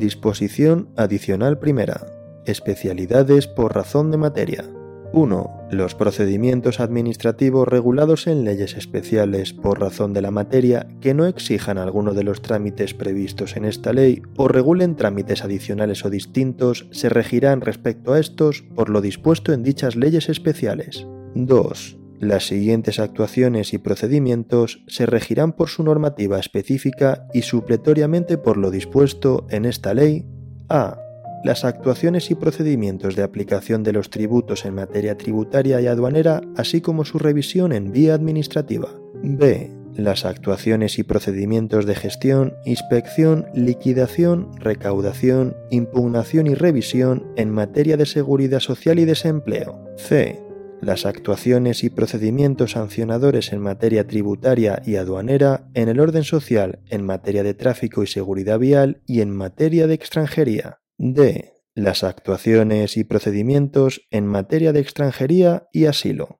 Disposición adicional primera. Especialidades por razón de materia. 1. Los procedimientos administrativos regulados en leyes especiales por razón de la materia que no exijan alguno de los trámites previstos en esta ley o regulen trámites adicionales o distintos se regirán respecto a estos por lo dispuesto en dichas leyes especiales. 2. Las siguientes actuaciones y procedimientos se regirán por su normativa específica y supletoriamente por lo dispuesto en esta ley. A las actuaciones y procedimientos de aplicación de los tributos en materia tributaria y aduanera, así como su revisión en vía administrativa. B. Las actuaciones y procedimientos de gestión, inspección, liquidación, recaudación, impugnación y revisión en materia de seguridad social y desempleo. C. Las actuaciones y procedimientos sancionadores en materia tributaria y aduanera, en el orden social, en materia de tráfico y seguridad vial y en materia de extranjería. D. Las actuaciones y procedimientos en materia de extranjería y asilo.